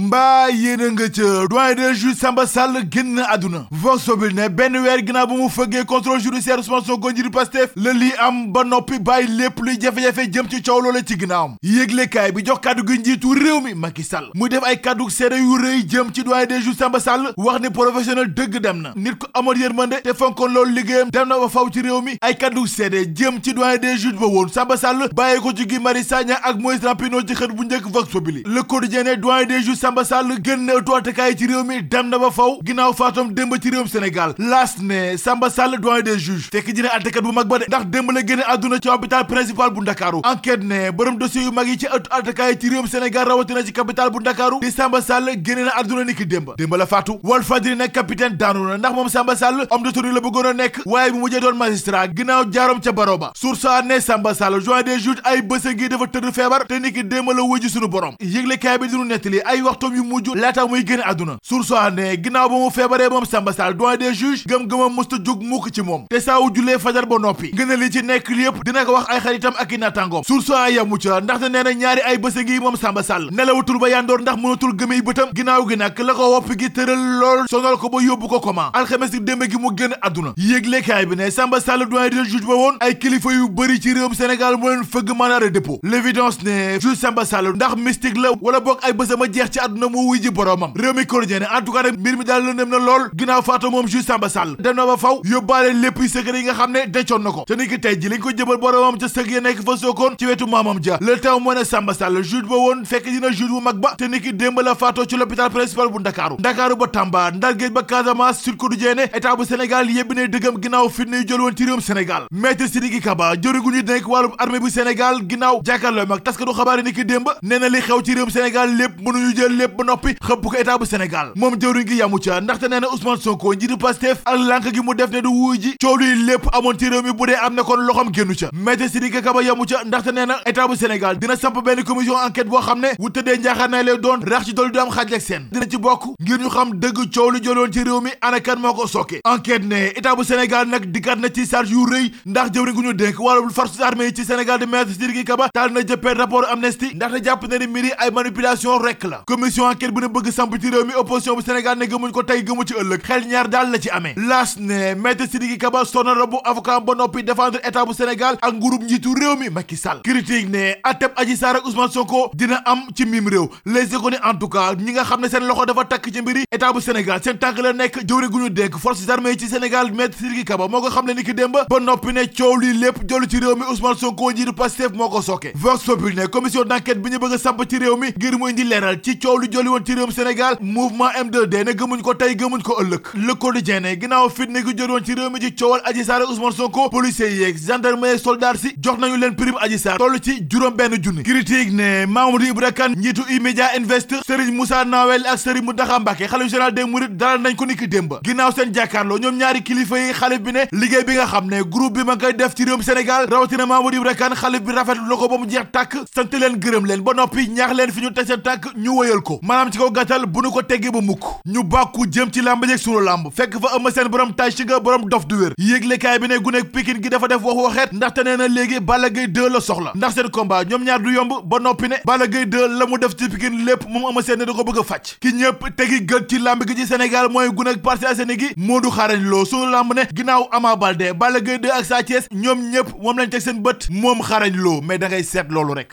mbaa yéen a nga ca doyen des juges Samba Sall génn àdduna vox populi ne benn weer ginnaaw bu mu fëggee contrôle judiciaire Ousmane Sonko njiitu Pastef la lii am ba noppi bàyyi lépp luy jafe-jafe jëm ci coow loola ci ginnaawam yéeglekaay bi jox kàddu gi njiitu réew mi Macky Sall mu def ay kàddu seede yu rëy jëm ci doyen des juges Samba Sall wax ni professionnel dëgg dem na nit amoon yërmande te fonkoon loolu liggéeyam dem na ba faw ci réew mi ay kaddu seede jëm ci doyen des juges ba woon Samba Sall bàyyi ko ci Guy Marius Sagna ak Moïse Rampino ci xët bu njëkk Vox Populi Le Quotidien ne doyen des juges Samba Sall gën na tuwaatakaay ci réew mi dem na ba faw ginnaaw faatoom démb ci réewum Sénégal laas ne Samba Sall doyen des juges fekk ji ne àttekat bu mag ba de ndax démb la génne àdduna ci hôpital principal bu Ndakaaru enquête ne borom dossier yu mag yi ci ëttu àttekaay ci réewum Sénégal rawatina ci capital bu Ndakaaru di Samba Sall génne na àdduna niki démb démb la faatu Walf Fadjri nag capitaine daanu na ndax moom Samba Sall homme de tenue la bëggoon a nekk waaye bu mujjee doon magistrat ginnaaw jaarom ca baro ba source a ne Samba Sall joint des juges ay bés a ngi dafa tëdd feebar te niki démb la wëju suñu borom yëglekaay bi dinu nettali ay waxtoom yu mujj laata muy génn àdduna source a ne ginnaaw ba mu feebaree moom Samba Sall doyen des juges gëm-gëmam musta jóg mukk ci moom te saa wu jullee fajar ba noppi noppi gën a li ci nekk li yëpp dina ko wax ay xaritam ak i naataangoom source a yamu ca ndaxte nee na ñaari ay bés a ngi moom Samba Sall nelawatul ba yandoor ndax mënatul gëmey bëtam ginnaaw gi nag la ko wopp gi tëral lool sonal ko ba yóbbu ko comment alxames yi démb gi mu génn àdduna yéeglekaay bi ne Samba Sall doyen del juge ba woon ay kilifa yu bëri ci réewum Sénégal mu leen fëgg mandat de dépôt l'évidence ne juge Samba Sall ndax mystique la wala boog ay bés ma jeex ci àdduna mu wuy ji boroomam réew mi quotidien ne en tout cas nag mbir mi daal lëndëm na lool ginnaaw faatu moom juge Samba Sall dem na ba faw yóbbaale lépp yu secret yi nga xam ne dencoon na ko te ni ki tey ji lañ ko jëbal boromam ca sëg ya nekk fa sookoon ci wetu maamam ja le temps moo ne Samba Sall juge ba woon fekk dina juge bu mag ba te ni ki démb la faatoo ci l'hôpital principal bu Ndakaaru Ndakaaru ba Tamba Ndar Géej ba Casamance Sud Quotidien ne état bu Sénégal yebbi ne dëggam ginnaaw fitna yu jël woon ci réewum Sénégal maître Sidiki Kaba jëri gu ñu dénk wàllum armée bu Sénégal ginnaaw jàkkaarloo mag taskatu xabaar yi ni ki démb nee na li xew ci réewum Sénégal lépp mënuñu jël lépp ba noppi xëpp ko état bu Sénégal moom jëwriñ gi yamu ca ndaxte nee na Ousmane Sonko njiitu Pastef ak lànk gi mu def ne du wuy ji coow luy lépp amoon ci réew mi bu dee am na kon loxoom génnu ca Maître Sidiki Kaba yamu ca ndaxte nee na état bu Sénégal dina samp benn commission enquête boo xam ne wu tëddee njaaxaar naa lay doon rax ci dool du am xaaj ak seen dina ci bokk ngir ñu xam dëgg coow lu jëloon ci réew mi ana kan moo ko sooke enquête ne état bu Sénégal nag dikkaat na ci charge yu rëy ndax jëwriñ gu ñu dénk wàllul forces armées yi ci Sénégal di maître Sidiki Kaba taal na jëppee rapport Amnesty ndaxte jàpp na ni mbir yi ay manipulation rek la commission enquête bu ne bëgg samp ci réew mi opposition bu Sénégal ne gëmuñ ko tey gëmu ci ëllëg xel ñaar daal la ci amee laas ne maître Sidiki Kaba sonna robu avocat ba noppi défendre état bu Sénégal ak nguurub njiitu réew mi Macky Sall critique ne atteb Adji Sarr ak Ousmane Sonko dina am ci mim réew les éconi en tout cas ñi nga xam ne seen loxo dafa takk ci mbiri état bu Sénégal seen tànk la nekk jëwri gu ñu dénk forces armées yi ci Sénégal maître Sidiki Kaba moo ko xam ne ni ki démb ba noppi ne coow lii lépp jollu ci réew mi Ousmane Sonko njiitu Pastef moo ko sooke vox populi ne commission d'enquête bi ñu bëgg a samp ci réew mi ngir mu indi leeral ci coow lu jolli woon ci réewum Sénégal mouvement M2D ne gëmuñ ko tey gëmuñ ko ëllëg Kaolack Le Quotidien ne ginnaaw fitne gi jotoon ci réew mi ci coowal Adji Sarr ak Ousmane Sonko policiers yeeg gendarme yeeg soldat si jox nañu leen prime Adji Sarr toll ci juróom benn junni critique ne Mamadou Ibra Kane njiitu E-Media Invest Serigne Moussa Nawel ak Serigne Mountakha Mbacké xalif général des Mourides dalal nañ ko niki démb ginnaaw seen jàkkaarloo ñoom ñaari kilifa yi xalif bi ne liggéey bi nga xam ne groupe bi ma ngi koy def ci réewum Sénégal rawatina Mamadou Ibra Kane xalif bi rafetlu na ko ba mu jeex tàkk sant leen gërëm leen ba noppi ñaax leen fi ñu teg seen tàkk ñu wëyal ko maanaam ci kaw gàttal bu nu ko teggee ba mukk ñu bàkku jëm ci làmb jeeg sunu làmb fekk fa Eumeu Sène borom tàcc nga borom dof du wér yéeglekaay bi ne gu nekk Pikine gi dafa def wax waxeet ndaxte nee na léegi Balla Gaye 2 la soxla ndax seen combat ñoom ñaar du yomb ba noppi ne Balla Gaye 2 la mu def ci Pikine lépp moom Eumeu Sène ne da ko bëgg a fàcc ki ñëpp tegi gët ci làmb gi ci Sénégal mooy gu nekk Parcelles Assainies gi Modou Xarañ Lo sunu làmb ne ginnaaw Ama Baldé Balla Gaye 2 ak Sa Thiès ñoom ñëpp moom lañ teg seen bët moom Xarañ Lo mais da ngay seet loolu rek